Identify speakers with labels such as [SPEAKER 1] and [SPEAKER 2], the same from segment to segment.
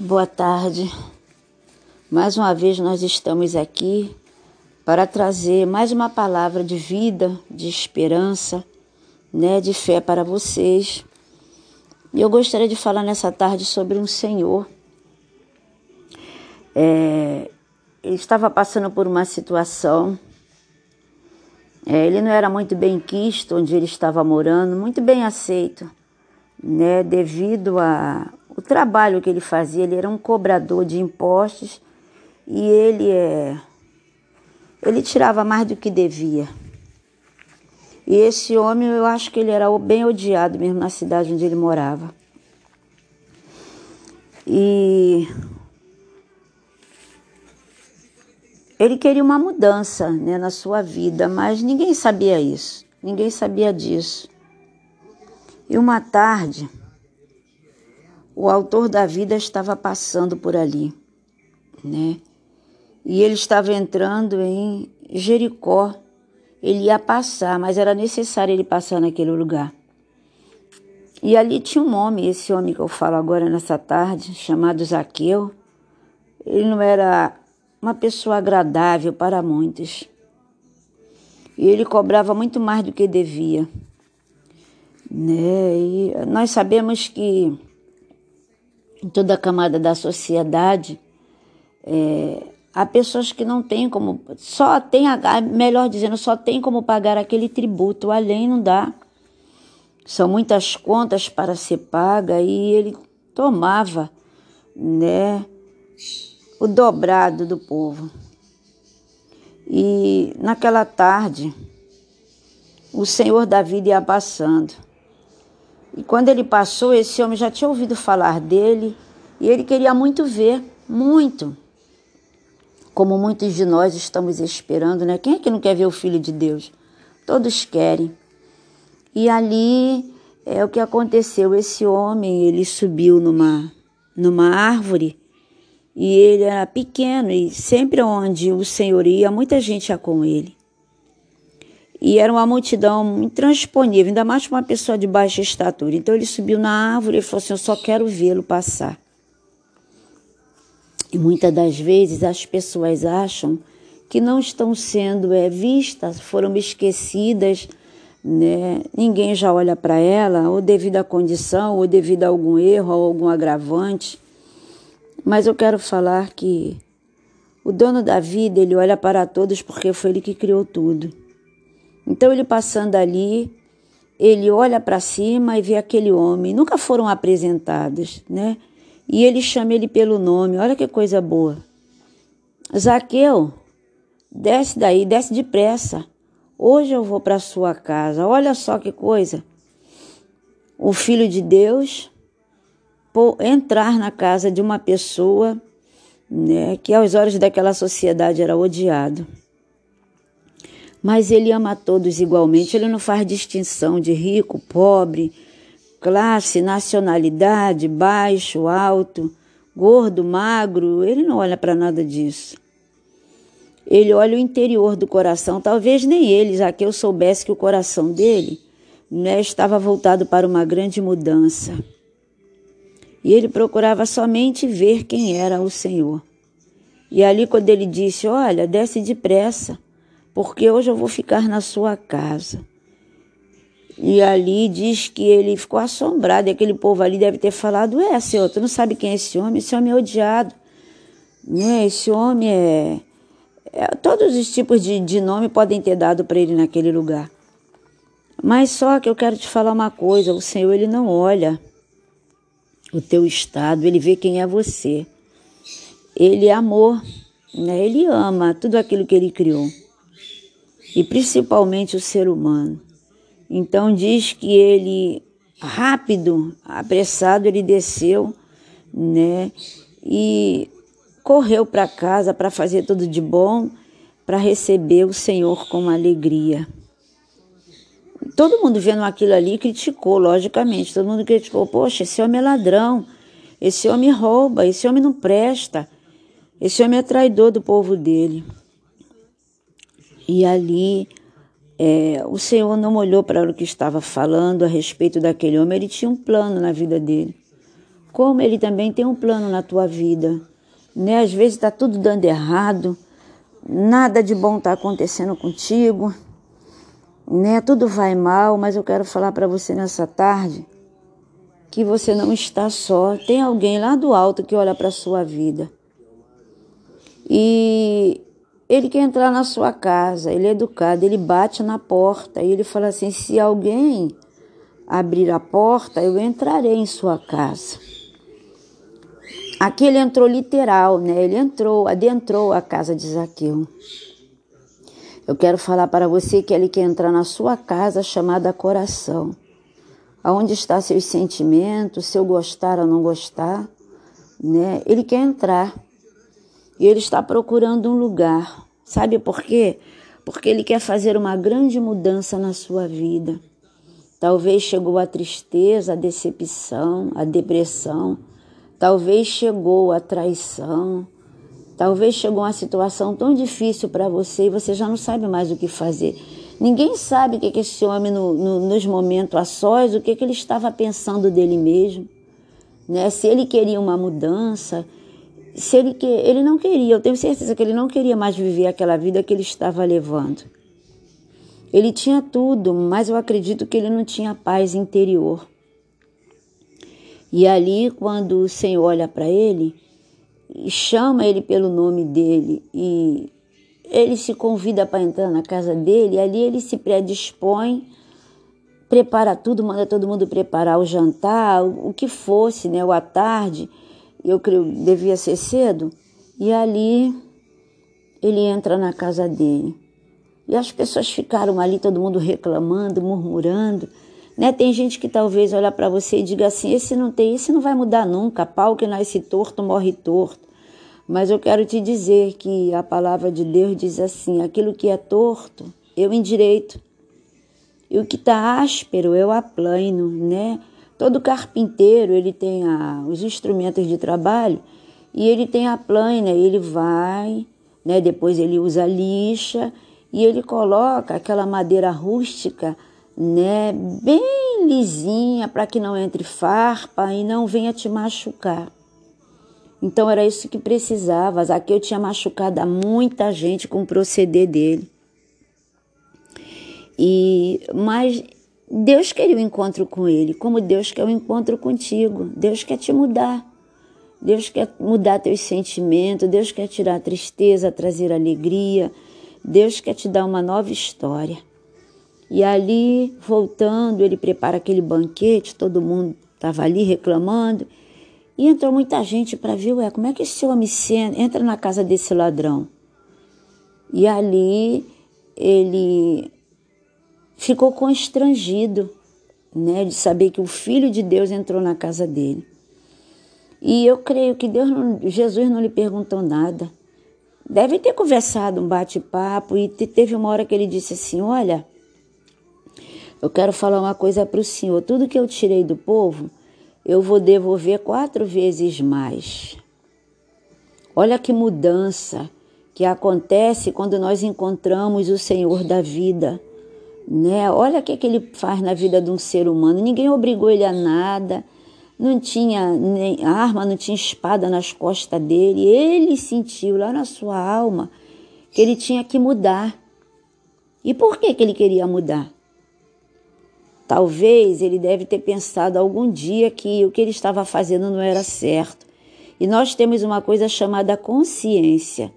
[SPEAKER 1] boa tarde. Mais uma vez nós estamos aqui para trazer mais uma palavra de vida, de esperança, né, de fé para vocês. E eu gostaria de falar nessa tarde sobre um senhor. É, ele estava passando por uma situação. É, ele não era muito bem quisto onde ele estava morando, muito bem aceito, né, devido a o trabalho que ele fazia, ele era um cobrador de impostos e ele é ele tirava mais do que devia. E esse homem, eu acho que ele era bem odiado mesmo na cidade onde ele morava. E ele queria uma mudança né, na sua vida, mas ninguém sabia isso, ninguém sabia disso. E uma tarde, o autor da vida estava passando por ali, né? E ele estava entrando em Jericó. Ele ia passar, mas era necessário ele passar naquele lugar. E ali tinha um homem, esse homem que eu falo agora nessa tarde, chamado Zaqueu. Ele não era uma pessoa agradável para muitos. E ele cobrava muito mais do que devia. Né? E nós sabemos que em toda a camada da sociedade, é, há pessoas que não têm como, só tem, melhor dizendo, só tem como pagar aquele tributo, além não dá. São muitas contas para ser paga e ele tomava, né, o dobrado do povo. E naquela tarde, o Senhor da vida ia passando. E quando ele passou, esse homem já tinha ouvido falar dele e ele queria muito ver, muito. Como muitos de nós estamos esperando, né? Quem é que não quer ver o Filho de Deus? Todos querem. E ali é o que aconteceu. Esse homem, ele subiu numa, numa árvore e ele era pequeno e sempre onde o Senhor ia, muita gente ia com ele. E era uma multidão intransponível, ainda mais para uma pessoa de baixa estatura. Então ele subiu na árvore e falou assim: Eu só quero vê-lo passar. E muitas das vezes as pessoas acham que não estão sendo é, vistas, foram esquecidas, né? ninguém já olha para ela, ou devido à condição, ou devido a algum erro, ou algum agravante. Mas eu quero falar que o dono da vida, ele olha para todos porque foi ele que criou tudo. Então ele passando ali, ele olha para cima e vê aquele homem. Nunca foram apresentados, né? E ele chama ele pelo nome. Olha que coisa boa. Zaqueu, desce daí, desce depressa. Hoje eu vou para sua casa. Olha só que coisa. O filho de Deus entrar na casa de uma pessoa né, que aos olhos daquela sociedade era odiado mas ele ama a todos igualmente, ele não faz distinção de rico, pobre, classe, nacionalidade, baixo, alto, gordo, magro, ele não olha para nada disso. Ele olha o interior do coração, talvez nem ele, já que eu soubesse que o coração dele né, estava voltado para uma grande mudança. E ele procurava somente ver quem era o Senhor. E ali, quando ele disse: Olha, desce depressa porque hoje eu vou ficar na sua casa. E ali diz que ele ficou assombrado, e aquele povo ali deve ter falado: É, senhor, tu não sabe quem é esse homem? Esse homem é odiado. Né? Esse homem é. é todos os tipos de, de nome podem ter dado para ele naquele lugar. Mas só que eu quero te falar uma coisa: o Senhor, ele não olha o teu estado, ele vê quem é você. Ele é amor, né? ele ama tudo aquilo que ele criou e principalmente o ser humano. Então diz que ele rápido, apressado, ele desceu, né? E correu para casa para fazer tudo de bom, para receber o Senhor com alegria. Todo mundo vendo aquilo ali criticou, logicamente. Todo mundo criticou: poxa, esse homem é ladrão, esse homem rouba, esse homem não presta, esse homem é traidor do povo dele. E ali é, o Senhor não olhou para o que estava falando a respeito daquele homem, ele tinha um plano na vida dele. como Ele também tem um plano na tua vida. Né? Às vezes está tudo dando errado, nada de bom está acontecendo contigo, né? Tudo vai mal, mas eu quero falar para você nessa tarde que você não está só. Tem alguém lá do alto que olha para a sua vida. E ele quer entrar na sua casa, ele é educado, ele bate na porta e ele fala assim: se alguém abrir a porta, eu entrarei em sua casa. Aqui ele entrou literal, né? Ele entrou, adentrou a casa de Zaqueu. Eu quero falar para você que ele quer entrar na sua casa chamada coração. Aonde está seus sentimentos, seu gostar ou não gostar, né? Ele quer entrar. E ele está procurando um lugar. Sabe por quê? Porque ele quer fazer uma grande mudança na sua vida. Talvez chegou a tristeza, a decepção, a depressão. Talvez chegou a traição. Talvez chegou uma situação tão difícil para você e você já não sabe mais o que fazer. Ninguém sabe o que, que esse homem, no, no, nos momentos a sós, o que, que ele estava pensando dele mesmo. Né? Se ele queria uma mudança, se ele, que, ele não queria, eu tenho certeza que ele não queria mais viver aquela vida que ele estava levando. Ele tinha tudo, mas eu acredito que ele não tinha paz interior. E ali, quando o Senhor olha para ele, chama ele pelo nome dele e ele se convida para entrar na casa dele, e ali ele se predispõe, prepara tudo, manda todo mundo preparar o jantar, o, que fosse, né, ou à tarde, eu creio devia ser cedo, e ali ele entra na casa dele. E as pessoas ficaram ali, todo mundo reclamando, murmurando. Né? Tem gente que talvez olha para você e diga assim: esse não tem, esse não vai mudar nunca. Pau que nasce torto morre torto. Mas eu quero te dizer que a palavra de Deus diz assim: aquilo que é torto, eu endireito. E o que está áspero, eu aplano, né? Todo carpinteiro, ele tem a, os instrumentos de trabalho e ele tem a plana, ele vai, né? Depois ele usa lixa e ele coloca aquela madeira rústica né, bem lisinha para que não entre farpa e não venha te machucar. Então era isso que precisava. Zaqueu tinha machucado muita gente com o proceder dele. E mas Deus queria o um encontro com ele, como Deus quer o um encontro contigo. Deus quer te mudar. Deus quer mudar teus sentimentos, Deus quer tirar a tristeza, trazer alegria. Deus quer te dar uma nova história. E ali, voltando, ele prepara aquele banquete, todo mundo estava ali reclamando. E entrou muita gente para ver, ué, como é que esse homem entra na casa desse ladrão? E ali ele ficou constrangido, né, de saber que o Filho de Deus entrou na casa dele. E eu creio que Deus não, Jesus não lhe perguntou nada. Deve ter conversado um bate-papo e teve uma hora que ele disse assim: Olha, eu quero falar uma coisa para o Senhor. Tudo que eu tirei do povo, eu vou devolver quatro vezes mais. Olha que mudança que acontece quando nós encontramos o Senhor da vida. Né? Olha o que, que ele faz na vida de um ser humano. Ninguém obrigou ele a nada, não tinha nem arma, não tinha espada nas costas dele. Ele sentiu lá na sua alma que ele tinha que mudar. E por que, que ele queria mudar? Talvez ele deve ter pensado algum dia que o que ele estava fazendo não era certo. E nós temos uma coisa chamada consciência.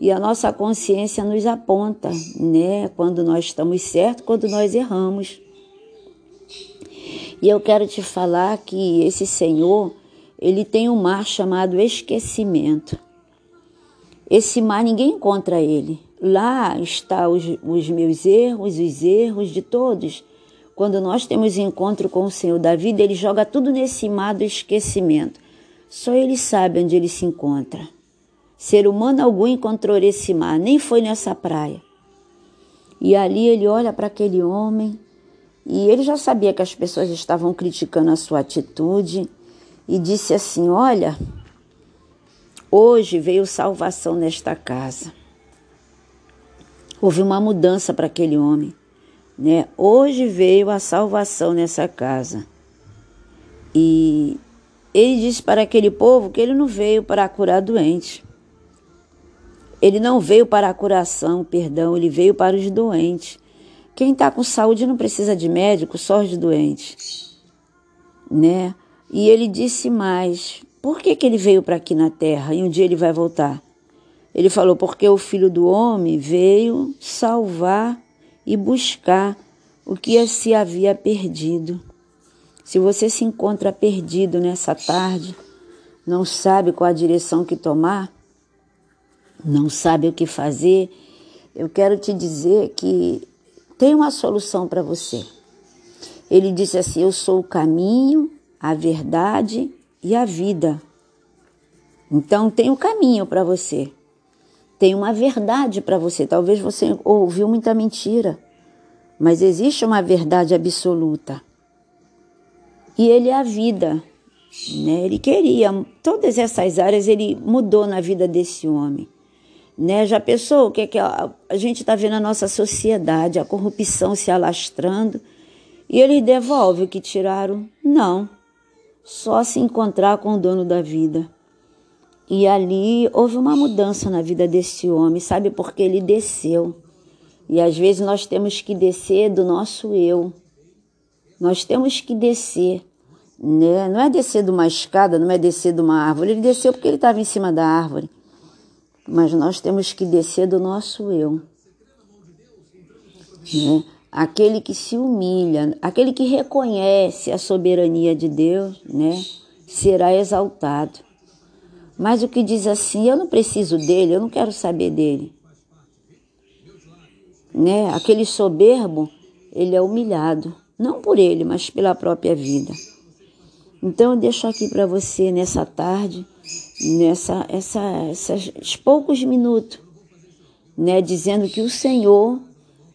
[SPEAKER 1] E a nossa consciência nos aponta, né, quando nós estamos certos, quando nós erramos. E eu quero te falar que esse Senhor, ele tem um mar chamado esquecimento. Esse mar ninguém encontra ele. Lá está os, os meus erros, os erros de todos quando nós temos encontro com o Senhor da vida, ele joga tudo nesse mar do esquecimento. Só ele sabe onde ele se encontra. Ser humano algum encontrou esse mar, nem foi nessa praia. E ali ele olha para aquele homem e ele já sabia que as pessoas estavam criticando a sua atitude e disse assim: Olha, hoje veio salvação nesta casa. Houve uma mudança para aquele homem. Né? Hoje veio a salvação nessa casa. E ele disse para aquele povo que ele não veio para curar doentes. Ele não veio para a curação, perdão, ele veio para os doentes. Quem está com saúde não precisa de médico, só os doentes. Né? E ele disse mais: por que, que ele veio para aqui na terra e um dia ele vai voltar? Ele falou: porque o filho do homem veio salvar e buscar o que se havia perdido. Se você se encontra perdido nessa tarde, não sabe qual a direção que tomar, não sabe o que fazer, eu quero te dizer que tem uma solução para você. Ele disse assim: Eu sou o caminho, a verdade e a vida. Então tem um caminho para você. Tem uma verdade para você. Talvez você ouviu muita mentira, mas existe uma verdade absoluta. E ele é a vida. Né? Ele queria todas essas áreas, ele mudou na vida desse homem. Né? Já pensou o que, é que a, a gente está vendo na nossa sociedade, a corrupção se alastrando, e eles devolvem o que tiraram? Não. Só se encontrar com o dono da vida. E ali houve uma mudança na vida desse homem, sabe? Porque ele desceu. E às vezes nós temos que descer do nosso eu. Nós temos que descer. Né? Não é descer de uma escada, não é descer de uma árvore. Ele desceu porque ele estava em cima da árvore mas nós temos que descer do nosso eu. Né? Aquele que se humilha, aquele que reconhece a soberania de Deus, né, será exaltado. Mas o que diz assim, eu não preciso dele, eu não quero saber dele. Né? Aquele soberbo, ele é humilhado, não por ele, mas pela própria vida. Então eu deixo aqui para você nessa tarde nessa essa, esses poucos minutos, né, dizendo que o Senhor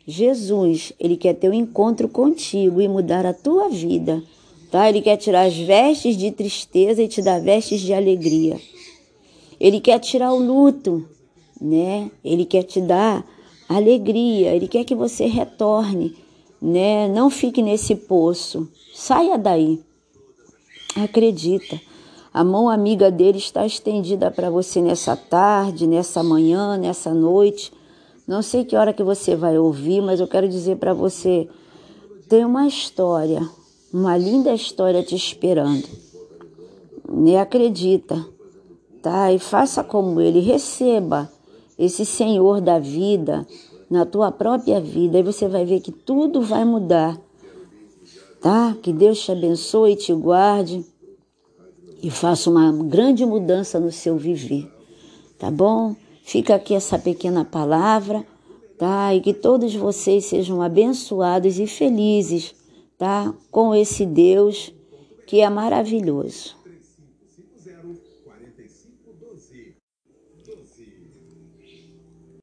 [SPEAKER 1] Jesus, ele quer ter um encontro contigo e mudar a tua vida, tá? Ele quer tirar as vestes de tristeza e te dar vestes de alegria. Ele quer tirar o luto, né? Ele quer te dar alegria, ele quer que você retorne, né? Não fique nesse poço. Saia daí. Acredita. A mão amiga dele está estendida para você nessa tarde, nessa manhã, nessa noite. Não sei que hora que você vai ouvir, mas eu quero dizer para você: tem uma história, uma linda história te esperando. Ne acredita, tá? E faça como ele, receba esse Senhor da vida na tua própria vida, e você vai ver que tudo vai mudar, tá? Que Deus te abençoe e te guarde e faça uma grande mudança no seu viver, tá bom? Fica aqui essa pequena palavra, tá? E que todos vocês sejam abençoados e felizes, tá? Com esse Deus que é maravilhoso.